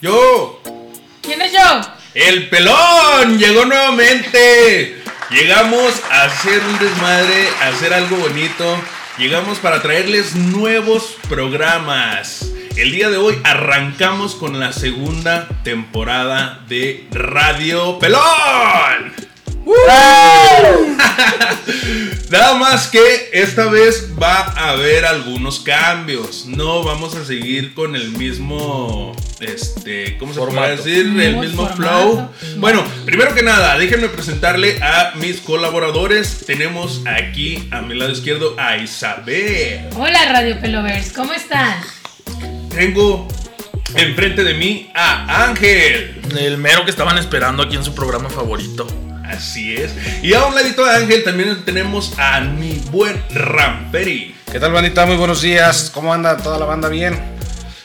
Yo. ¿Quién es yo? El pelón llegó nuevamente. Llegamos a hacer un desmadre, a hacer algo bonito. Llegamos para traerles nuevos programas. El día de hoy arrancamos con la segunda temporada de Radio Pelón. Nada más que esta vez va a haber algunos cambios. No vamos a seguir con el mismo, este, ¿cómo se puede decir? El mismo flow. Bueno, primero que nada, déjenme presentarle a mis colaboradores. Tenemos aquí a mi lado izquierdo a Isabel. Hola Radio Pelovers, ¿cómo están? Tengo enfrente de mí a Ángel. El mero que estaban esperando aquí en su programa favorito. Así es. Y a un ladito de Ángel también tenemos a mi buen Ramperi. ¿Qué tal, bandita? Muy buenos días. ¿Cómo anda toda la banda? ¿Bien?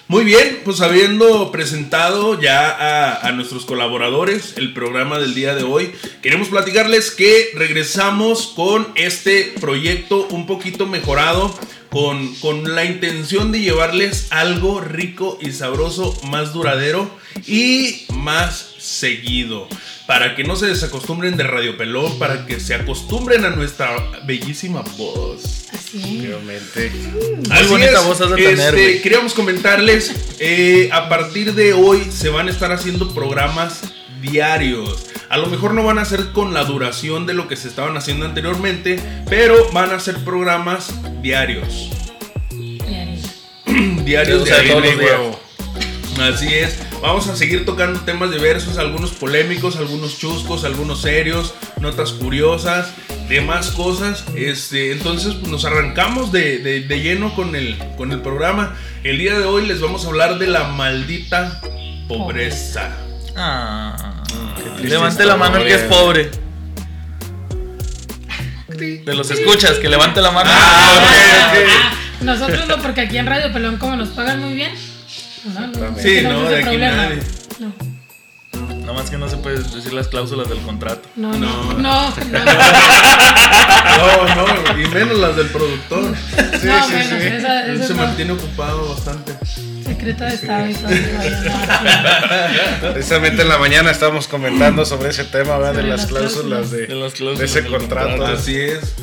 Muy bien, pues habiendo presentado ya a, a, nuestros colaboradores el programa del día de hoy, queremos platicarles que regresamos con este proyecto un poquito mejorado, con, con la intención de llevarles algo rico y sabroso, más duradero y más seguido para que no se desacostumbren de Radio Pelón, para que se acostumbren a nuestra bellísima voz. Así Obviamente. Muy bonita voz has de tener, este, queríamos comentarles, eh, a partir de hoy se van a estar haciendo programas diarios. A lo mejor no van a ser con la duración de lo que se estaban haciendo anteriormente, pero van a ser programas diarios. Diarios O sea, de todos aire, los días. huevo. Así es. Vamos a seguir tocando temas diversos, algunos polémicos, algunos chuscos, algunos serios, notas curiosas, demás cosas. Este, entonces, pues nos arrancamos de, de- de lleno con el, con el programa. El día de hoy les vamos a hablar de la maldita pobreza. Ah, levante la mano el que es pobre. De los escuchas, que levante la mano. Ah. Ah, Nosotros no, porque aquí en Radio Pelón, como nos pagan muy bien. No, no, Sí, no, de aquí problema. nadie. No, Nada más que no se puede decir las cláusulas del contrato. no, No. no, no, no, No, no, y menos las del productor. Sí, no, sí, menos, sí. esa, se mantiene ocupado bastante. secreta de Estado y todo. Precisamente en la mañana estábamos comentando sobre ese tema, ¿verdad? De las las cláusulas De de, las de cláusulas ese contrato. Así es.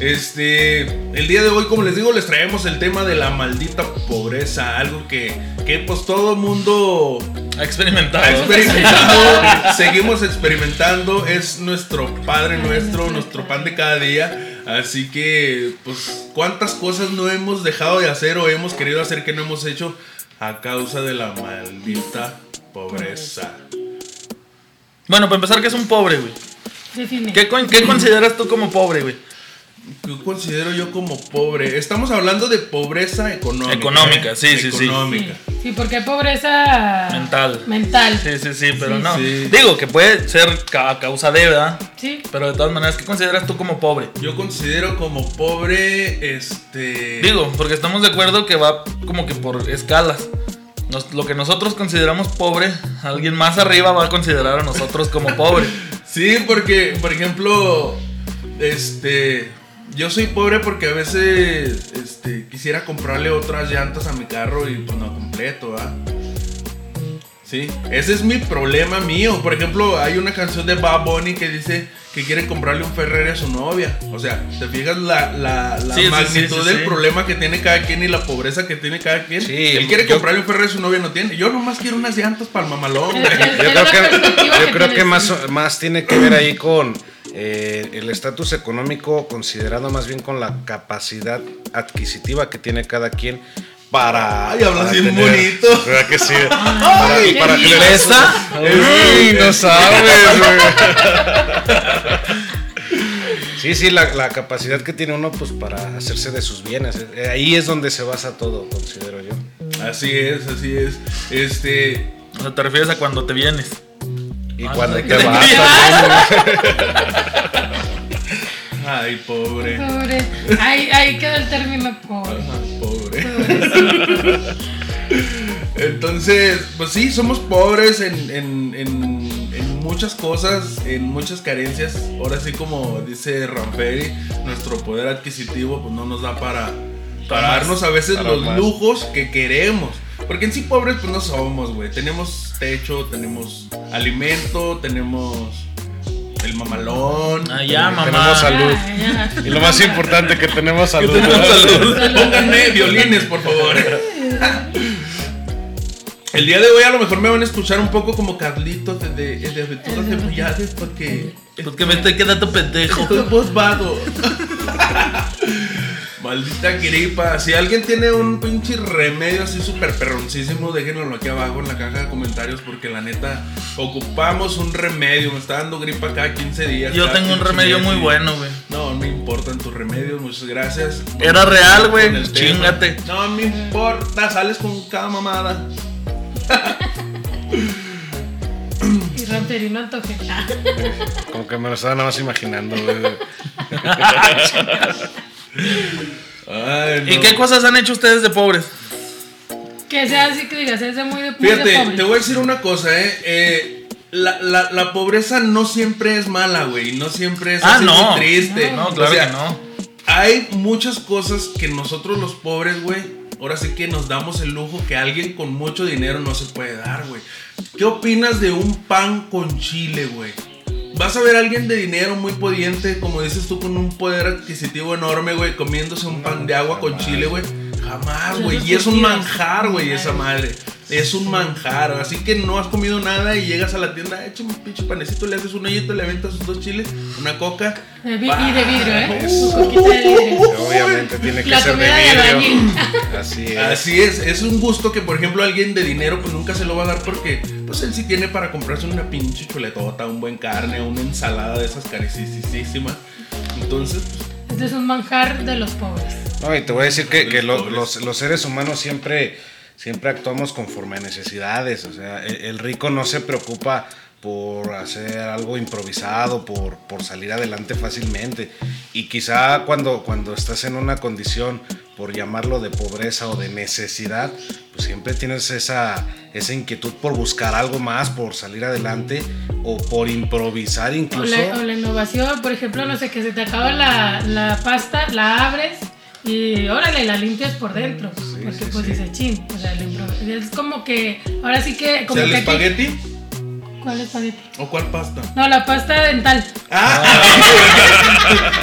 Este, el día de hoy, como les digo, les traemos el tema de la maldita pobreza, algo que, que pues todo mundo Ha experimentado. ha experimentado, seguimos experimentando, es nuestro padre nuestro, nuestro pan de cada día, así que pues cuántas cosas no hemos dejado de hacer o hemos querido hacer que no hemos hecho a causa de la maldita pobreza. Bueno, para empezar, que es un pobre, güey? ¿Qué, qué consideras tú como pobre, güey? ¿Qué considero yo como pobre? Estamos hablando de pobreza económica. Económica, ¿eh? sí, sí, sí. Económica. Sí, sí, porque hay pobreza Mental. Mental. Sí, sí, sí, pero Sí, no. sí. Digo que puede ser a causa de, ¿verdad? Sí. Pero de todas maneras, ¿qué consideras tú como pobre? Yo considero como pobre, este... Digo, porque estamos de acuerdo que va como que por escalas. Nos- lo que nosotros consideramos pobre, alguien más arriba va a considerar a nosotros como pobre. Sí, porque, por ejemplo, este... Yo soy pobre porque a veces este, quisiera comprarle otras llantas a mi carro y pues no completo, ¿ah? Sí, ese es mi problema mío. Por ejemplo, hay una canción de Bad Bunny que dice que quiere comprarle un Ferrari a su novia. O sea, ¿te fijas la, la, la Sí, magnitud sí, sí, del sí. problema que tiene cada quien y la pobreza que tiene cada quien? Sí, Él quiere yo- comprarle un Ferrari a su novia, no tiene. Yo nomás quiero unas llantas para el mamalón. Yo creo que, yo creo que más, más tiene que ver ahí con eh, el estatus económico, considerando más bien con la capacidad adquisitiva que tiene cada quien para. Ay, hablas para bien tener- bonito. ¿Verdad que sí? Ay, para qué que le. Uy, no sabes, güey. Sí, sí, la, la capacidad que tiene uno pues para hacerse de sus bienes. Eh, Ahí es donde se basa todo, considero yo. Así es, así es. Este. O sea, te refieres a cuando te vienes. Y Ah, cuando no, te que- vas Ay, pobre. Pobre. Ahí, ahí queda el término pobre. Ajá, pobre. Entonces, pues sí, somos pobres en, en- en- en muchas cosas, en muchas carencias. Ahora sí, como dice Ramperi, nuestro poder adquisitivo pues no nos da para, para más, darnos a veces para los más. lujos que queremos. Porque en sí pobres pues no somos, güey. Tenemos techo, tenemos alimento, tenemos mamalón. Ah, ya, mamá. Tenemos salud. Ya, ya. Y lo más importante que tenemos salud. tenemos ¿verdad? salud. Pónganme violines, por favor. El día de hoy a lo mejor me van a escuchar un poco como Carlitos de, de, de Aventuras de porque... Porque me estoy quedando pendejo. Estoy. Maldita gripa. Si alguien tiene un pinche remedio así súper perroncísimo, déjenlo aquí abajo en la caja de comentarios porque la neta ocupamos un remedio. Me está dando gripa cada 15 días. Yo tengo un 15 remedio días muy y- bueno, güey. No, no me importan tus remedios, muchas gracias. Era real, güey. Chíngate. No me importa, sales con cada mamada. Y antoje. Como que me lo estaba nada más imaginando, güey. Ay, no. ¿Y qué cosas han hecho ustedes de pobres? Que sea así que digas, es de muy de, muy de Fíjate, pobre. te voy a decir una cosa, eh. Eh, la, la- la pobreza no siempre es mala, güey. No siempre es Ah, así no. muy triste. No, claro O sea, que no. Hay muchas cosas que nosotros los pobres, güey, ahora sí que nos damos el lujo que alguien con mucho dinero no se puede dar, güey. ¿Qué opinas de un pan con chile, güey? Vas a ver a alguien de dinero muy pudiente, como dices tú, con un poder adquisitivo enorme, güey, comiéndose un pan de agua con chile, güey. Jamás, güey. Y es un manjar, güey, esa madre. Es un manjar. Así que no has comido nada y llegas a la tienda, echa un pinche panecito, le haces un hoyito, le aventas sus dos chiles, una coca. De vi- y de vidrio, ¿eh? Uh, de vidrio. Obviamente tiene que La ser de vidrio. Así es. Así es, es un gusto que por ejemplo alguien de dinero pues nunca se lo va a dar porque pues él sí tiene para comprarse una pinche chuletota, un buen carne, una ensalada de esas carísimas. Entonces, pues, Este es un manjar de los pobres. No, y te voy a decir que, que los, los seres humanos siempre, siempre actuamos conforme a necesidades. O sea, el, rico no se preocupa por hacer algo improvisado, por, por salir adelante fácilmente. Y quizá cuando, cuando estás en una condición, por llamarlo de pobreza o de necesidad, pues siempre tienes esa, esa inquietud por buscar algo más, por salir adelante o por improvisar O incluso. la, o la innovación, por ejemplo, no sé, que se te acaba la, la pasta, la abres y órale, la limpias por dentro. porque sí, pues sí. dice chin. O sea, es como que, ahora sí que. Como el que aquí- espagueti ¿Cuál espagueti? o cuál pasta. No, la pasta dental. Ah,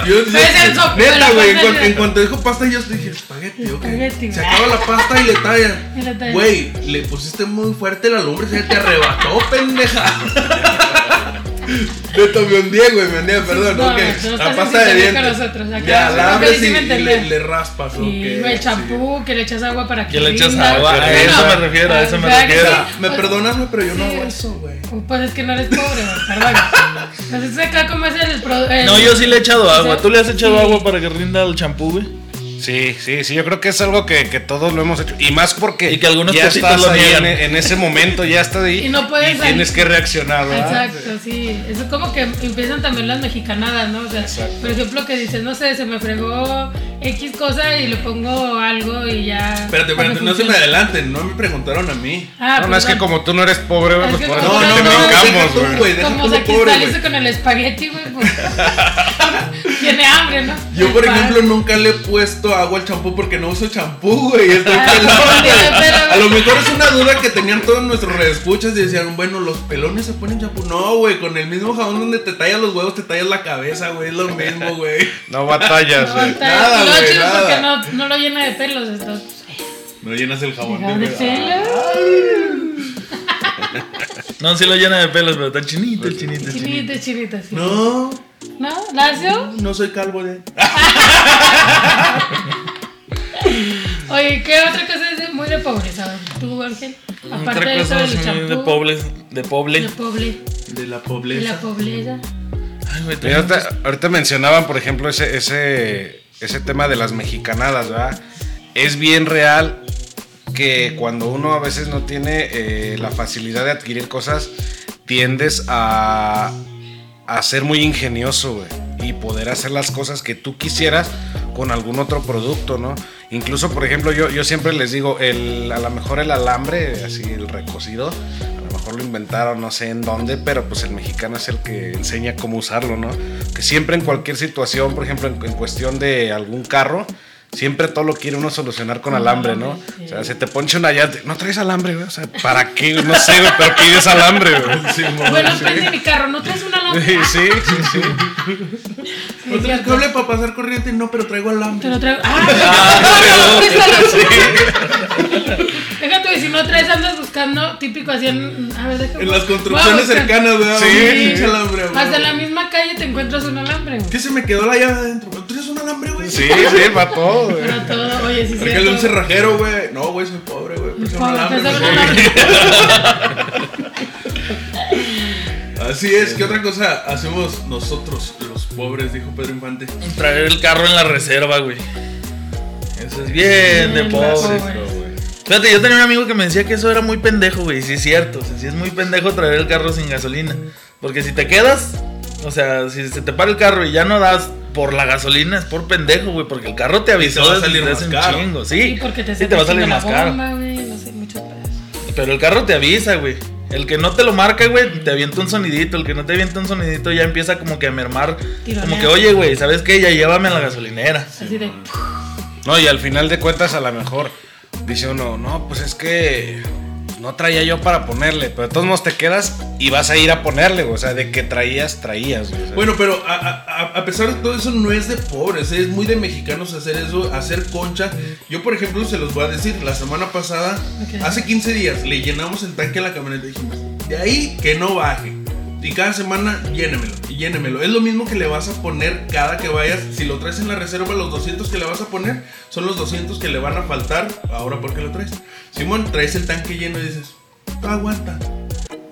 yo, yo- neta, güey, en, cuanto dijo pasta yo dije espagueti, ok. Espagueti, Se güey. acaba la pasta y le talla. Y le talla. Güey, le pusiste muy fuerte la lumbre, se te arrebató, pendeja. Neta, me hundí, güey, me hundí, perdón, No, ok. no, la pasta de dientes. nosotros, acá. ya, Sí, la abres sí y, le, le raspas, ok. Y el champú, que le echas agua para que. Que le echas rinda. agua. A eso me refiero, a eso me ¿Verdad que refiero. sí? Me Pues- perdonas, pero yo no Sí. hago eso, güey. Pues es que no eres pobre, güey, perdón. Entonces acá como es el... pro- el- No, yo sí le he echado agua. ¿Sí? ¿Tú le has echado Sí. agua para que rinda el champú, güey? Sí, sí, sí, yo creo que es algo que, que todos lo hemos hecho. Y más porque Y que algunos ya estás lo ahí en, ese momento, ya estás ahí. Y no puedes salir. tienes que reaccionar, ¿verdad? Exacto, sí. Eso es como que empiezan también las mexicanadas, ¿no? O sea, Exacto. por ejemplo, que dices, no sé, se me fregó X cosa y le pongo algo y ya. Espérate, espérate, no se me adelanten, no me preguntaron a mí. Ah, no, no, es que como tú no eres pobre, güey, Es pues por como eso tú te no- brincamos, güey. güey, Como se pobre, saliste güey. con el espagueti, güey, pues. Tiene hambre, ¿no? Yo, por ejemplo, nunca le he puesto agua al champú porque no uso champú, güey. Estoy Ah, pelón, güey. pero- A lo mejor es una duda que tenían todos nuestros reescuchas y decían, bueno, los pelones se ponen champú. No, güey, con el mismo jabón donde te tallas los huevos, te tallas la cabeza, güey. Es lo mismo, güey. No batallas, No, güey. Nada, güey, chido nada. porque no, no lo llena de pelos, entonces. No llenas el jabón Jabón de de pelo. No, sí lo llena de pelos, pero está chinito, chinito, chinito. Chinita, chinita, sí. No, ¿No? ¿Lacio? no soy calvo de. Oye, ¿qué otra cosa es de- muy de pobreza? A ver, Tú, Ángel. Aparte Otra de eso cosa del así champú. de pobles, de poble. De pobre. De la De pobreza. la pobreza. Ay, Mira, ahorita, ahorita mencionaban, por ejemplo, ese, ese, ese tema de las mexicanadas, ¿verdad? Es bien real que cuando uno a veces no tiene eh, la facilidad de adquirir cosas, tiendes a, a ser muy ingenioso, güey. Y poder hacer las cosas que tú quisieras con algún otro producto, ¿no? Incluso, por ejemplo, yo, yo siempre les digo, el, a lo mejor el alambre, así el recocido, a lo mejor lo inventaron, no sé en dónde, pero pues el mexicano es el que enseña cómo usarlo, ¿no? Que siempre en cualquier situación, por ejemplo, en, en cuestión de algún carro, siempre todo lo quiere uno solucionar con alambre, ¿no? alambre, sí. O sea, se te poncha una llanta, no traes alambre, güey. O sea, ¿para qué? No sé, güey, pero pides alambre, güey. Sí, Bueno, prende mi carro, ¿no traes una lámpara? Sí, sí, sí. ¿No traes cable para pasar corriente? No, pero traigo Te alambre. lo traigo. ¡Ah! Déjate, si no traes, andas buscando típico así en. A ver, déjame. En las construcciones cercanas, ¿verdad? Sí, Un sí. alambre, güey. Hasta en la misma calle te encuentras un alambre, güey. ¿Qué se me quedó la llave adentro? Sí, sí, para todo, güey. Pero todo, oye, sí, Regale un cierto. cerrajero, güey. No, güey, soy pobre, güey. Puse un Pobre, alambre. güey. un. Así es, ¿qué otra cosa hacemos nosotros, los pobres? Dijo Pedro Infante. Traer el carro en la reserva, güey. Eso es bien de Bien, pobre. pobre. Fíjate, yo tenía un amigo que me decía que eso era muy pendejo, güey. Sí, es cierto. O sea, sí es muy pendejo traer el carro sin gasolina. Porque si te quedas, o sea, si se te para el carro y ya no das por la gasolina, es por pendejo, güey. Porque el carro te avisó va a salir más un caro. chingo. Sí, Sí, porque te, sí te va a salir la más caro. no sé, muchos. Pero el carro te avisa, güey. El que no te lo marca, güey, te avienta un sonidito. El que no te avienta un sonidito ya empieza como que a mermar. Tironea. Como que, oye, güey, ¿sabes qué? Ya llévame a la gasolinera. Así de. No, y al final de cuentas, a lo mejor dice uno, no, pues es que no traía yo para ponerle, pero de todos modos te quedas y vas a ir a ponerle, güey. O sea, de que traías, traías, güey. O sea, Bueno, pero a, a- a pesar de todo eso no es de pobres, es muy de mexicanos hacer eso, hacer concha. Yo, por ejemplo, se los voy a decir, la semana pasada, hace 15 días, le llenamos el tanque a la camioneta y dijimos, de ahí que no baje. Y cada semana llénemelo y llénemelo. Es lo mismo que le vas a poner cada que vayas. Si lo traes en la reserva, los 200 que le vas a poner son los 200 que le van a faltar. Ahora, ¿por qué lo traes? Simón, traes el tanque lleno y dices, "No aguanta,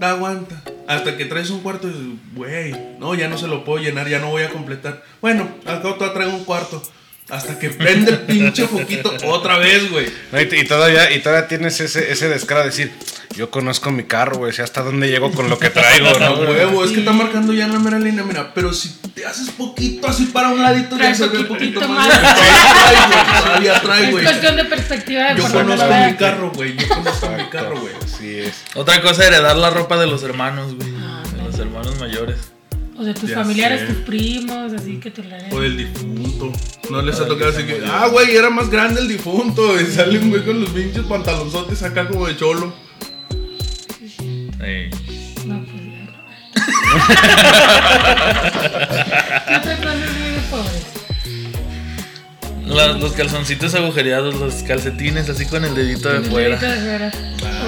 aguanta. Hasta que traes un cuarto y dices, güey, no, ya no se lo puedo llenar, ya no voy a completar. Bueno, cabo todavía traigo un cuarto. Hasta que prende el pinche foquito otra vez, güey. no, y, y todavía, y todavía tienes ese, ese descaro de decir, yo conozco mi carro, güey, sé hasta dónde llego con lo que traigo, ¿no? huevo, es que está marcando ya en la mera línea, mira, pero si te haces poquito así para un ladito, ya se ve un poquitito poquito más. más. Todavía trae, güey, Todavía trae, Es cuestión de perspectiva de Yo conozco mi carro, güey. Yo conozco mi carro, güey. Así es. Otra cosa, heredar la ropa de los hermanos, güey. Ah, de los hermanos mayores. O de tus Ya familiares, sé. tus primos, así que te la O del difunto. No les ha tocado así que, ah, güey, era más grande el difunto. Y sale un güey con los pinches pantalonzotes acá como de cholo. No, pues ya no. ¿Qué otra muy de pobres? La- los calzoncitos agujereados, los calcetines así con el dedito de El fuera. dedito de fuera.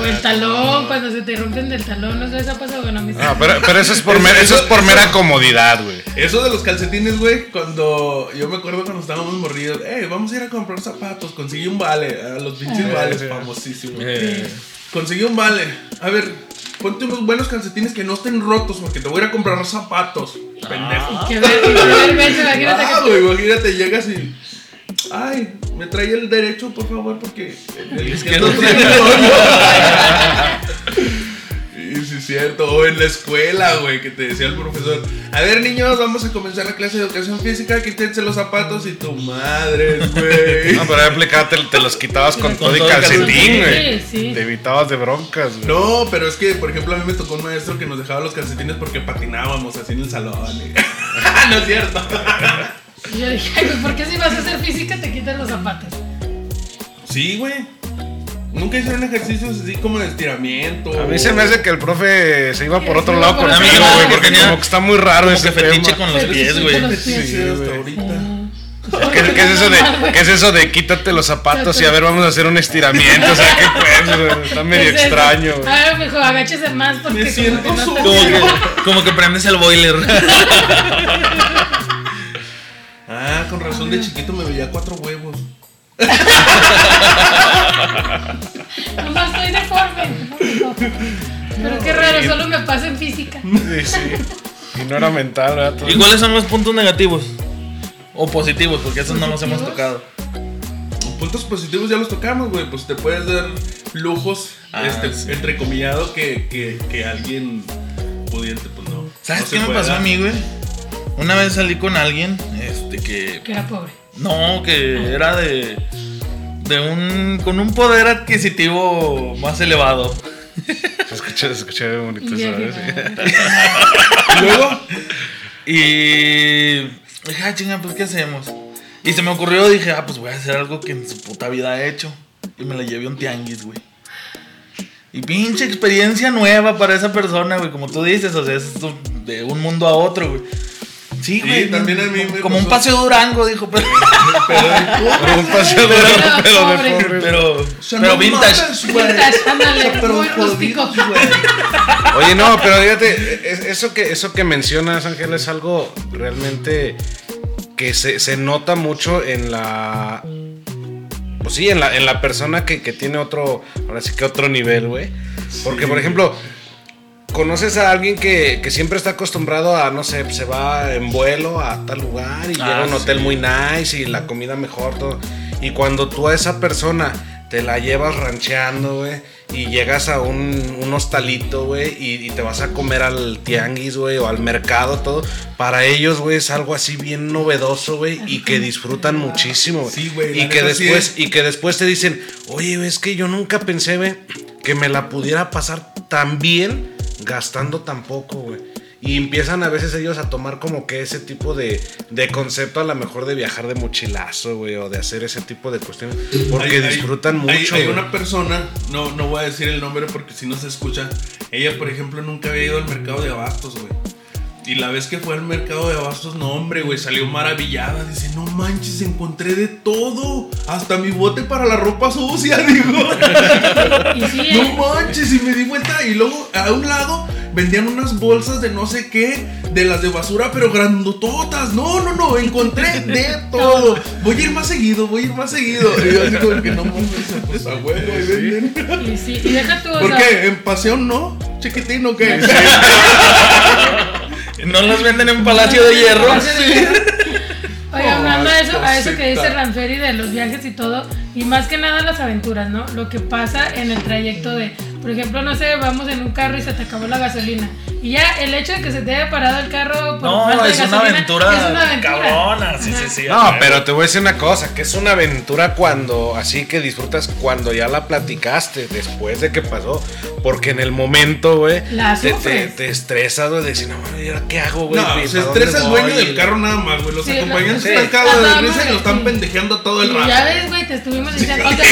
O el talón, cuando se te rompen del talón, no sé, eso pasa bueno a mí. No, pero, pero eso es por, mera, eso es por mera comodidad, güey. Eso de los calcetines, güey, cuando yo me acuerdo cuando estábamos morridos, eh, vamos a ir a comprar zapatos, conseguí un vale, a los pinches vales famosísimos. Eh, Conseguí un vale. A ver, ponte unos buenos calcetines que no estén rotos porque te voy a ir a comprar zapatos. Pendejo. Que ver, que ver, ver, imagínate Ah, que güey, imagínate, llegas y. Ay, me trae el derecho, por favor, porque el que izquierdo no trae tiene- el hoyo. Y sí, es cierto. O en la escuela, güey, que te decía el profesor: A ver, niños, vamos a comenzar la clase de educación física. Quítense los zapatos y tu madre, güey. No, pero aplicado te, te los quitabas con Con todo y calcetín, calcetín. güey. Sí, sí. Te evitabas de broncas, güey. No, pero es que, por ejemplo, a mí me tocó un maestro que nos dejaba los calcetines porque patinábamos así en el salón. y- no es cierto. Y yo dije, ay, pues, ¿por qué si vas a hacer física te quitas los zapatos? Sí, güey. Nunca hicieron ejercicios así como de estiramiento. A mí se me hace que el profe se iba por otro lado lado, güey, porque como que está muy raro como ese que fetiche tema. con los Sí, pies, sí, güey. con Sí, hasta ahorita. ¿Qué, qué es eso de, ¿Qué es eso de quítate los zapatos y a ver, vamos a hacer un estiramiento? O sea, ¿qué pues? güey? Está medio extraño. güey. A ver, mijo, agáchese más porque Me como siento que no te-. Como que, como que prendes el boiler. Razón de chiquito me veía cuatro huevos. No, no estoy deforme. Pero qué raro, solo me pasa en física. Sí, sí. Y no era mental, ¿verdad? ¿Y cuáles son los puntos negativos? O positivos, porque esos no los hemos tocado. Puntos positivos ya los tocamos, güey. Pues te puedes dar lujos, Ah, este, sí. entrecomillado, que, que, que alguien pudiente, pues no. ¿Sabes no qué me pasó dar. a mí, güey? Una vez salí con alguien, este, que... Que era pobre. No, que era de... De un... Con un poder adquisitivo más elevado. Se escucha bien bonito eso. Sí. Y luego, Y... Dije, ah, chinga, pues, ¿qué hacemos? Y se me ocurrió, dije, ah, pues voy a hacer algo que en su puta vida ha hecho. Y me la llevé a un tianguis, güey. Y pinche experiencia nueva para esa persona, güey. Como tú dices, o sea, es de un mundo a otro, güey. Sí, güey. también a mí me Como un paseo Durango, dijo. Pero, Pero un paseo de Pero, pero de pobre. pero, O sea, pero no vintage. güey. Vintage, ándale, Pero muy güey. Oye, no, pero fíjate, es- eso que, eso que mencionas, Ángel, es algo realmente que se, se nota mucho en la. Pues sí, en la, en la persona que, que tiene otro. Ahora sí que otro nivel, güey. Porque, por ejemplo, conoces a alguien que, que siempre está acostumbrado a, no sé, se va en vuelo a tal lugar y llega a un Ah, hotel sí. muy nice y la comida mejor, todo. Y cuando tú a esa persona te la llevas rancheando, güey, y llegas a un, un hostalito, güey, y, y te vas a comer al tianguis, güey, o al mercado, todo, para ellos, güey, es algo así bien novedoso, güey, y que disfrutan muchísimo. güey. Sí, güey, Y que sí después, es. y que después te dicen, oye, es que yo nunca pensé, güey, que me la pudiera pasar tan bien gastando tan poco, güey. Y empiezan a veces ellos a tomar como que ese tipo de, de concepto a lo mejor de viajar de mochilazo, güey, o de hacer ese tipo de cuestiones. Porque Hay- disfrutan hay- mucho. Hay, una persona, no, no voy a decir el nombre porque si no se escucha. Ella, por ejemplo, nunca había ido al mercado de abastos, güey. Y la vez que fue al mercado de abastos, no, hombre, güey, salió maravillada. Dice, no manches, encontré de todo. Hasta mi bote para la ropa sucia, digo. Y sí, No eh, manches, y me di cuenta. Y luego a un lado vendían unas bolsas de no sé qué, de las de basura, pero grandototas. No, no, no, encontré de todo. Voy a ir más seguido, voy a ir más seguido. Y yo así como que no mames, pues a huevo, ahí venden. y sí, y deja tú, o ¿Por sea, qué? ¿En pasión no? ¿Chiquitín o qué? No las venden en Palacio de Hierro. Oye, hablando de eso, a eso que dice Ranferi de los viajes y todo, y más que nada las aventuras, ¿no? Lo que pasa en el trayecto de, por ejemplo, no sé, vamos en un carro y se te acabó la gasolina. Y ya el hecho de que se te haya parado el carro por falta No, de es una gasolina, aventura, es una aventura. cabrona. Sí, sí, sí. No, pero te voy a decir una cosa, que es una aventura cuando, así que disfrutas cuando ya la platicaste, después de que pasó, porque en el momento, güey, La te, te, te estresas, güey, de decir, no, mames, ¿y ahora qué hago, güey? No, ¿Y se estresa el dueño del carro nada más, güey. Los Sí, acompañantes sí. están cagados de risa y lo están sí. pendejeando todo el Y rato. ya ves, güey, te estuvimos diciendo, o te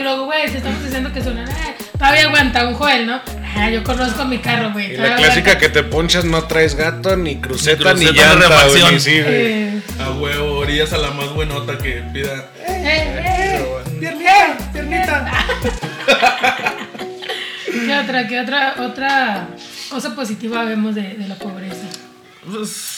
y luego, güey, te estamos diciendo que suena, eh, todavía aguanta un Joel, ¿no? Ah, yo conozco mi carro, güey. Y la clásica aguanta. que te ponchas, no traes gato, ni cruceta, Ni ni, cruceta de llanta, güey, ni sí, güey. Eh, A huevo, orillas a la más buenota que pida. eh, eh, Piernita, piernita. ¿Qué otra, qué otra, otra cosa positiva vemos de, de la pobreza? Pues,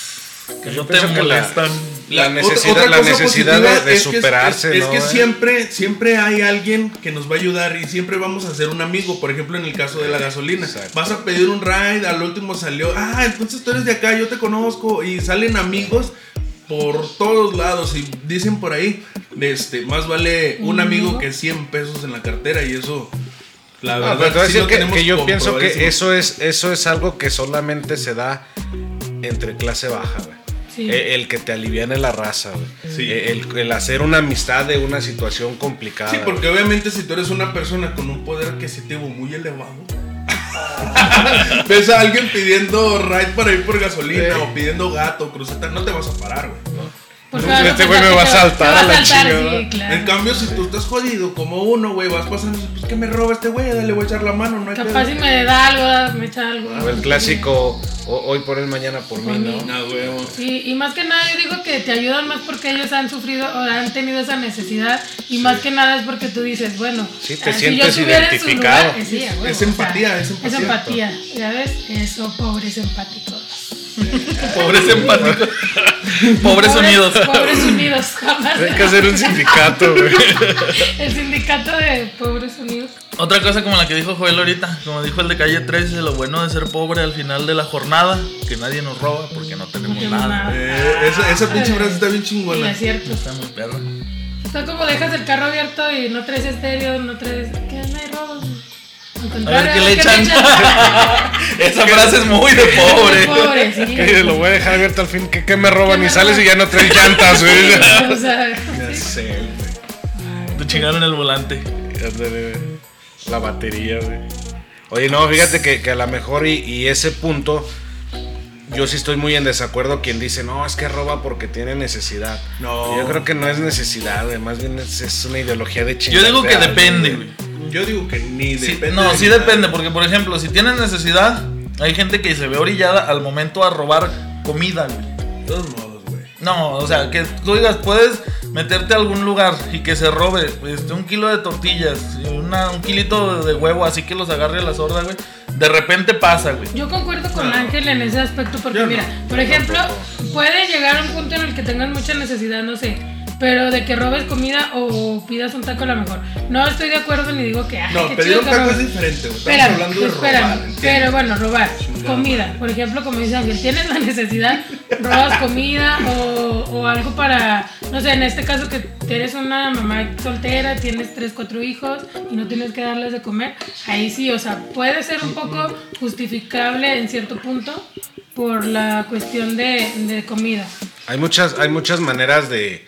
que Yo no te la-. La necesidad, otra la necesidad de, de es que es- superarse, es, ¿no? que siempre, siempre hay alguien que nos va a ayudar y siempre vamos a ser un amigo. Por ejemplo, en el caso de la gasolina. Exacto. Vas a pedir un ride, al último salió, ah, entonces tú eres de acá, yo te conozco. Y salen amigos por todos lados. Y dicen por ahí, este, más vale un ¿Un amigo que 100 pesos en la cartera. Y eso, la No, verdad, pero te voy a sí decir lo que, yo pienso que eso es, eso es algo que solamente se da entre clase baja, güey. Sí. Eh, El que te aliviane la raza, güey. Sí. Eh, El, el hacer una amistad de una situación complicada. Sí, porque obviamente si tú eres una persona con un poder adquisitivo muy elevado, ves a alguien pidiendo ride para ir por gasolina Sí. o pidiendo gato, cruceta, no te vas a parar, güey. Este a güey me va a saltar a la. Sí, claro. En cambio, si tú estás jodido como uno, güey, vas pasando, pues que me roba este güey, dale, voy a echar la mano, no hay Capaz si me da algo, me echa algo. O el clásico, o- hoy por él, mañana por, mí, mí. ¿no? Ah, Sí, y más que nada yo digo que te ayudan más porque ellos han sufrido o han tenido esa necesidad y más que nada es porque tú dices, bueno, Sí, te si yo sientes estuviera en su identificado. lugar, eh, sí, a huevo, Es empatía, es empatía. Es empatía, ¿ya ves? Eso, pobres empáticos. Pobres empáticos. Pobres unidos. Pobres unidos, jamás. Hay que hacer un sindicato, güey. El sindicato de pobres unidos. Otra cosa como la que dijo Joel ahorita, como dijo el de calle 13, lo bueno de ser pobre al final de la jornada, que nadie nos roba porque no tenemos No tenemos nada. nada. Eh, esa, esa pinche frase está bien chingona. es cierto. Está muy perro. Está como dejas el carro abierto y no traes estéreo, no traes. ¿Qué? No hay robos. A ver qué le echan. Esa frase es muy de pobre. Pobre, sí. Que lo voy a dejar abierto al fin. que qué me roban? ¿Qué Y sales y ya no traes llantas, güey. O sea, Ya sí. sé, güey. Te chingaron el volante. La batería, güey. Oye, no, fíjate que, que a lo mejor y, y ese punto, yo sí estoy muy en desacuerdo quien dice, no, es que roba porque tiene necesidad. No. Yo creo que no es necesidad, güey, más bien es, es una ideología de Yo chingada. digo que depende, güey. Yo digo que ni Sí, depende. no, de sí nada. depende, porque por ejemplo, si tienes necesidad, hay gente que se ve orillada al momento a robar comida, güey. De todos modos, güey. No, o sea, que tú digas, puedes meterte a algún lugar y que se robe este, un kilo de tortillas y una, un kilito de huevo, así que los agarre a la sorda, güey. De repente pasa, güey. Yo concuerdo con No. Ángel en ese aspecto porque Yo no. mira, por ejemplo, puede llegar a un punto en el que tengas mucha necesidad, no sé, pero de que robes comida o pidas un taco a lo mejor. No estoy de acuerdo ni digo que ay, No, qué pedir chido un que taco es diferente. Estamos Espérame, hablando de espérame, robar. ¿entiendes? pero bueno, robar comida, madre. por ejemplo, como dice Ángel, tienes la necesidad, robas comida o, o algo para, no sé, en este caso que eres una mamá soltera, tienes tres, cuatro hijos y no tienes que darles de comer, ahí sí, o sea, puede ser un poco justificable en cierto punto por la cuestión de, de comida. Hay muchas, hay muchas maneras de,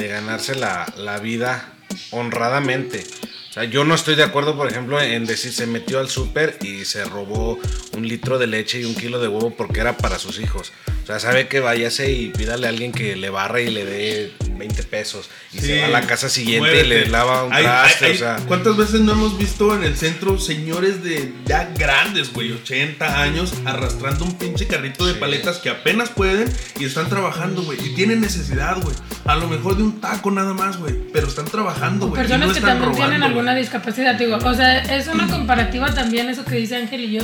de ganarse la, la vida honradamente. O sea, yo no estoy de acuerdo, por ejemplo, en decir se metió al súper y se robó un litro de leche y un kilo de huevo porque era para sus hijos. O sea, sabe que váyase y pídale a alguien que le barra y le dé 20 pesos. Y Sí. se va a la casa siguiente y le lava un Hay- traste. hay- o sea, ¿Cuántas veces no hemos visto en el centro señores de ya grandes, güey, 80 años, arrastrando un pinche carrito de Sí. paletas que apenas pueden y están trabajando, güey? Y tienen necesidad, güey. A lo mejor de un taco nada más, güey. Pero están trabajando, güey. y Personas no que están también tienen robando, alguna discapacidad, digo, o sea, es una comparativa también eso que dice Ángel y yo,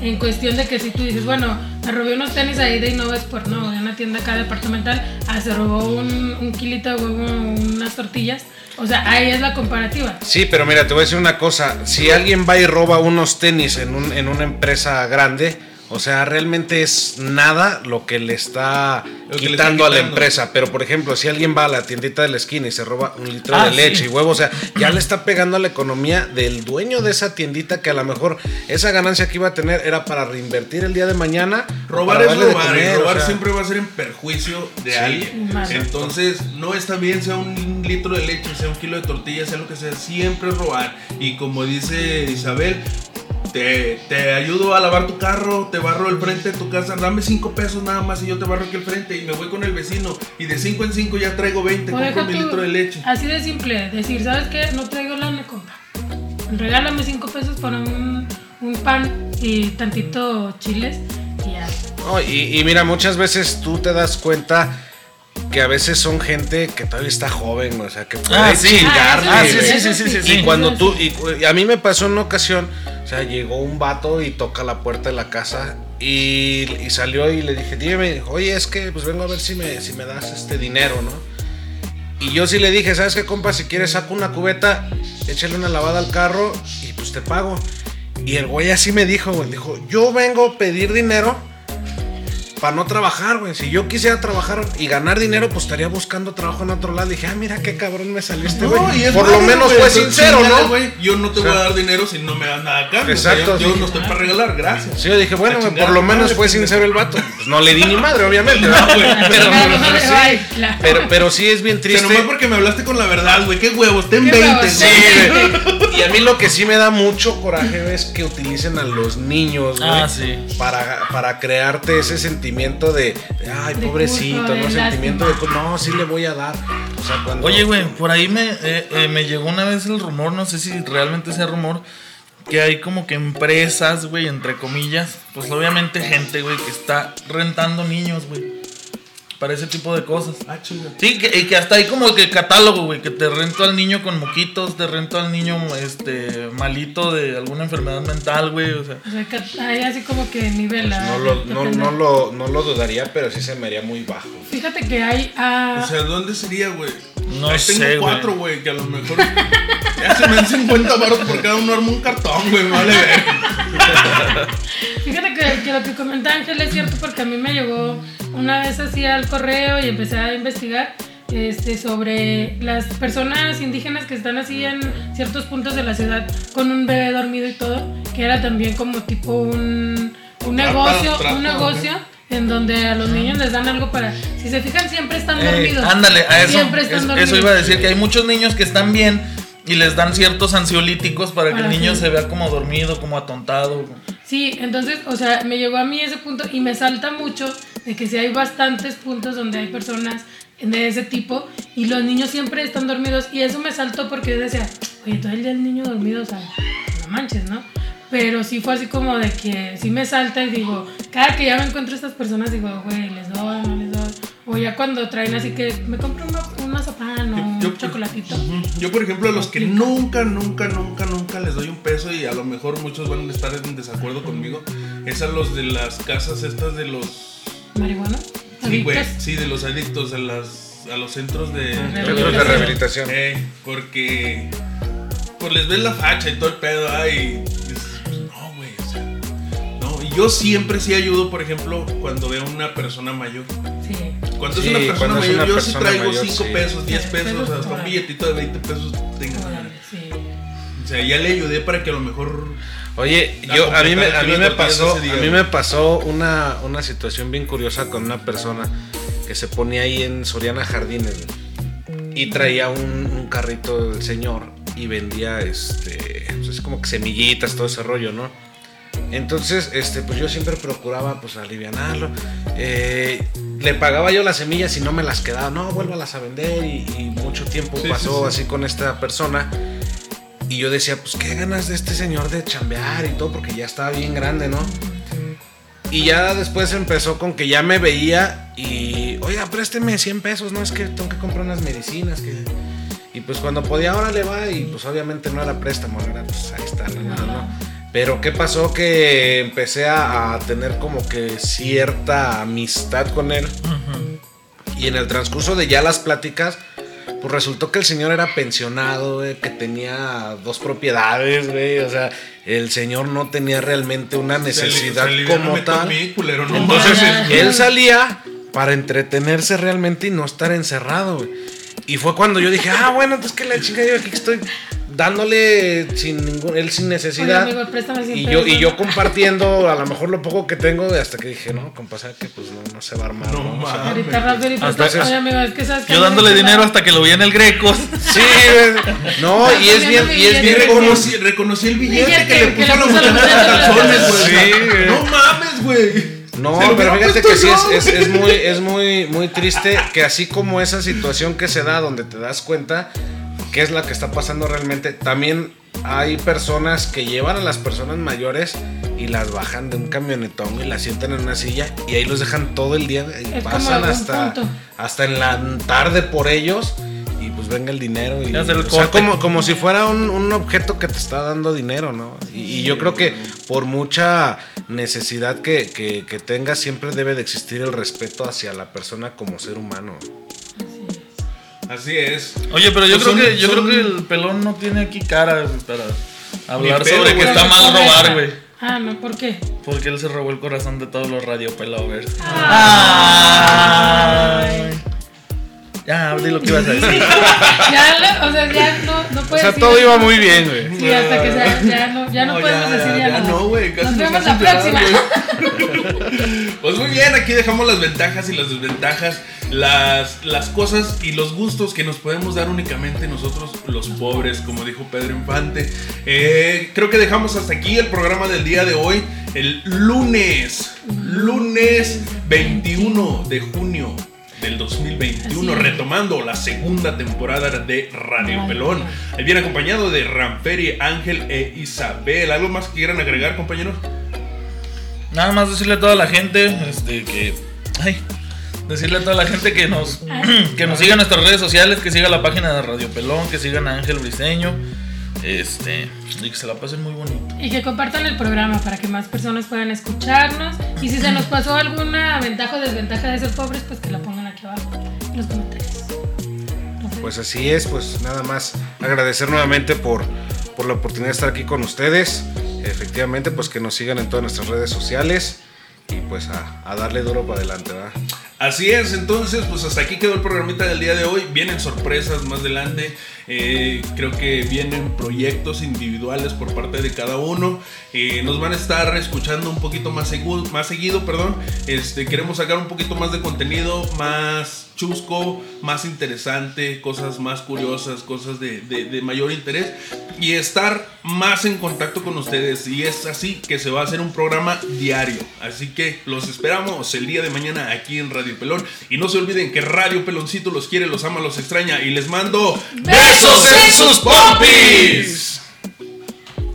en cuestión de que si tú dices, bueno, me robé unos tenis ahí de Innova Sport, no, de una tienda acá departamental, ah, se robó un, un kilito de huevo, unas tortillas, o sea, ahí es la comparativa. Sí, pero mira, te voy a decir una cosa. Si alguien va y roba unos tenis en, un- en una empresa grande, o sea, realmente es nada lo que le está Lo que le quitando a la empresa. Pero, por ejemplo, si alguien va a la tiendita de la esquina y se roba un litro Ah, de leche sí. y huevo, o sea, ya le está pegando a la economía del dueño de esa tiendita que a lo mejor esa ganancia que iba a tener era para reinvertir el día de mañana. Robar es robar, comer, y o robar sea. siempre va a ser en perjuicio de Sí. alguien. Entonces, no está bien, sea un litro de leche, sea un kilo de tortilla, sea lo que sea, siempre es robar. Y como dice Isabel, te, te ayudo a lavar tu carro, te barro el frente de tu casa, dame cinco pesos nada más y yo te barro aquí el frente y me voy con el vecino. Y de cinco en cinco ya traigo 20, O compro mi tú, litro de leche. así de simple, decir, ¿sabes qué? No traigo lana, compa. Regálame cinco pesos para un, un pan y tantito chiles y ya. No, y, y mira, muchas veces tú te das cuenta que a veces son gente que todavía está joven, o sea, que puede Ah, sí. chingarle, Ah, sí, sí, sí, sí, sí, Y cuando tú, y a mí me pasó en una ocasión, o sea, llegó un vato y toca la puerta de la casa y, salió y le dije, dime, oye, es que pues vengo a ver si me, si me das este dinero, ¿no? Y yo sí le dije, ¿sabes qué, compa? Si quieres, saco una cubeta, échale una lavada al carro y pues te pago. Y el güey así me dijo, güey, dijo, yo vengo a pedir dinero para no trabajar, güey. Si yo quisiera trabajar y ganar dinero, pues estaría buscando trabajo en otro lado. Dije, ah, mira qué cabrón me salió este güey. No, y es Por lo menos fue sincero, chingale, ¿no? güey, Yo no te O sea, voy a dar dinero si no me das nada a cambio. O sea, Exacto, yo, yo sí. no estoy para regalar, gracias. Sí, yo dije, bueno, por lo menos madre, fue sincero el vato. Pues no le di ni madre, obviamente. No, pero, pero, sí, ay, claro. pero, pero sí es bien O triste. nomás porque me hablaste con la verdad, güey. Qué huevos, ten Qué 20, huevos, güey. Sí, güey. Y a mí lo que sí me da mucho coraje es que utilicen a los niños, güey. Ah, sí. Para, para crearte ese sentimiento de, de, ay, De pobrecito, ¿no? Sentimiento de, lástima. no, sí le voy a dar. O sea, cuando. Oye, güey, por ahí me, eh, eh, me llegó una vez el rumor, no sé si realmente sea rumor, que hay como que empresas, güey, entre comillas, pues obviamente gente, güey, que está rentando niños, güey, para ese tipo de cosas. Ah, chinga. Sí, que, y que hasta hay como que catálogo, güey, que te rento al niño con moquitos, te rento al niño, este, malito de alguna enfermedad mental, güey, o sea. O sea, que hay así como que nivel. Pues no, lo, no, no, lo, no lo dudaría, pero sí se me haría muy bajo. Fíjate que hay. ah, O sea, ¿dónde sería, güey? No Ahí sé, tengo cuatro, güey, que a lo mejor ya se me dan 50 baros por cada uno arma un cartón, güey, vale ver. Fíjate que, que lo que comenta Ángel es cierto porque a mí me llegó una vez así al correo y empecé a investigar este, sobre las personas indígenas que están así en ciertos puntos de la ciudad con un bebé dormido y todo, que era también como tipo un, un negocio, trata, un negocio en donde a los niños les dan algo para, si se fijan siempre están Eh, dormidos. ándale, a eso, Siempre están es- dormidos. eso iba a decir, que hay muchos niños que están bien y les dan ciertos ansiolíticos para que el niño se vea como dormido, como atontado. Sí, entonces, o sea, me llegó a mí ese punto y me salta mucho de que si hay bastantes puntos donde hay personas de ese tipo y los niños siempre están dormidos y eso me saltó porque yo decía, oye, todo el día el niño dormido, o sea, no manches, ¿no? Pero sí fue así como de que sí me salta y digo, cada que ya me encuentro a estas personas digo, güey, les doy, no les doy. O ya cuando traen así que me compro una, un mazapán o Yo- un chocolatito. Yo, por ejemplo, a los que nunca, nunca, nunca, nunca les doy un peso y a lo mejor muchos van a estar en desacuerdo conmigo, es a los de las casas estas de los... ¿Marihuana? Sí, güey, sí, de los adictos, a, las, a los centros de... Centros de rehabilitación. Eh, porque pues les ves la facha y todo el pedo, ay, yo siempre sí ayudo, por ejemplo, cuando veo a una persona mayor. Sí. Cuando Sí, es una persona mayor, una yo sí traigo mayor, 5 sí. pesos, 10 Sí, pesos, hasta un billetito de 20 pesos sí. O sea, ya le ayudé para que a lo mejor Oye, A yo a mí me, a mí me pasó, a mí me pasó una, una situación bien curiosa con una persona que se ponía ahí en Soriana Jardines y traía un, un carrito del señor y vendía este, pues es como que semillitas, todo ese rollo, ¿no? Entonces, este, pues yo siempre procuraba pues alivianarlo. Eh, le pagaba yo las semillas y no me las quedaba. No, vuélvalas a vender y, y mucho tiempo Sí, pasó sí, sí. así con esta persona. Y yo decía, pues qué ganas de este señor de chambear y todo, porque ya estaba bien grande, ¿no? Y ya después empezó con que ya me veía y, oiga, présteme 100 pesos, ¿no? Es que tengo que comprar unas medicinas. Que... Y pues cuando podía, ahora le va y pues obviamente no era préstamo, era pues ahí está, no, no. Pero ¿qué pasó? Que empecé a, a tener como que cierta amistad con él. Y en el transcurso de ya las pláticas, pues resultó que el señor era pensionado, que tenía dos propiedades, güey. O sea, el señor no tenía realmente una necesidad se le- se como tal. mí, culero, no Entonces, él salía para entretenerse realmente y no estar encerrado, güey. Y fue cuando yo dije, ah, bueno, entonces que la chica yo aquí estoy dándole sin ningún, él sin necesidad. Oye, amigo, préstame 100 y yo, y yo compartiendo a lo mejor lo poco que tengo, hasta que dije, no, compa, ¿sabe que pues no, no se va a armar. No ¿no? Ahorita préstame. veces- Oye, amigo, es que sabes que Yo dándole dinero hasta que lo vi en el Greco. Sí, güey. no, y es bien, y es bien reconocí, reconocí el billete Billete que le que puso a le puso los calzones, güey. Sí, güey. No mames, güey. No, pero fíjate que sí es, es, es muy, es muy, muy triste que así como esa situación que se da donde te das cuenta qué es la que está pasando realmente, también hay personas que llevan a las personas mayores y las bajan de un camionetón y las sientan en una silla y ahí los dejan todo el día y Es como pasan hasta, punto. hasta en la tarde por ellos y pues venga el dinero y el o sea, como, como si fuera un, un objeto que te está dando dinero, ¿no? Y, y yo creo que por mucha necesidad que, que, que tengas siempre debe de existir el respeto hacia la persona como ser humano. Así es. Oye, pero yo Pues creo son- que yo son- creo que el pelón no tiene aquí cara para hablar pedo, sobre que está mal robar, güey. Ah, no, ¿por qué? Porque él se robó el corazón de todos los radio pelovers. Ah. Lo que ibas a decir. Ya, lo- o sea, ya no, no O puedes sea, decir todo iba muy bien, güey. Sí, hasta que sea, ya no, ya no, No, podemos ya, decir ya, ya, ya nada. no, güey, casi Nos nos vemos la próxima. Pues muy bien, aquí dejamos las ventajas y las desventajas, las, las cosas y los gustos que nos podemos dar únicamente nosotros los pobres, como dijo Pedro Infante. Eh, creo que dejamos hasta aquí el programa del día de hoy, el lunes, lunes 21 de junio del 2021, Así es. retomando la segunda temporada de Radio. Pelón. Ahí viene acompañado de Ramperi, Ángel e Isabel. ¿Algo más que quieran agregar, compañeros? Nada más decirle a toda la gente este, que. Ay. Decirle a toda la gente que nos, que nos siga en nuestras redes sociales, que siga la página de Radio Pelón, que sigan a Ángel Briseño. Este. Y que se la pasen muy bonito. Y que compartan el programa para que más personas puedan escucharnos. Y si se nos pasó alguna ventaja o desventaja de ser pobres, pues que la pongan aquí abajo en los comentarios. Entonces, Pues así es, pues nada más agradecer nuevamente por, por la oportunidad de estar aquí con ustedes. Efectivamente, pues que nos sigan en todas nuestras redes sociales y pues a, a darle duro para adelante, ¿verdad? Así es, entonces, pues hasta aquí quedó el programita del día de hoy. Vienen sorpresas más adelante. Eh, creo que vienen proyectos individuales por parte de cada uno. Eh, nos van a estar escuchando un poquito más seguido, más seguido, perdón. Este, queremos sacar un poquito más de contenido, más chusco, más interesante, cosas más curiosas, cosas de, de- mayor interés y estar más en contacto con ustedes. Y es así que se va a hacer un programa diario. Así que los esperamos el día de mañana aquí en Radio Pelón. Y no se olviden que Radio Peloncito los quiere, los ama, los extraña y les mando ¡Besos en sus pompis.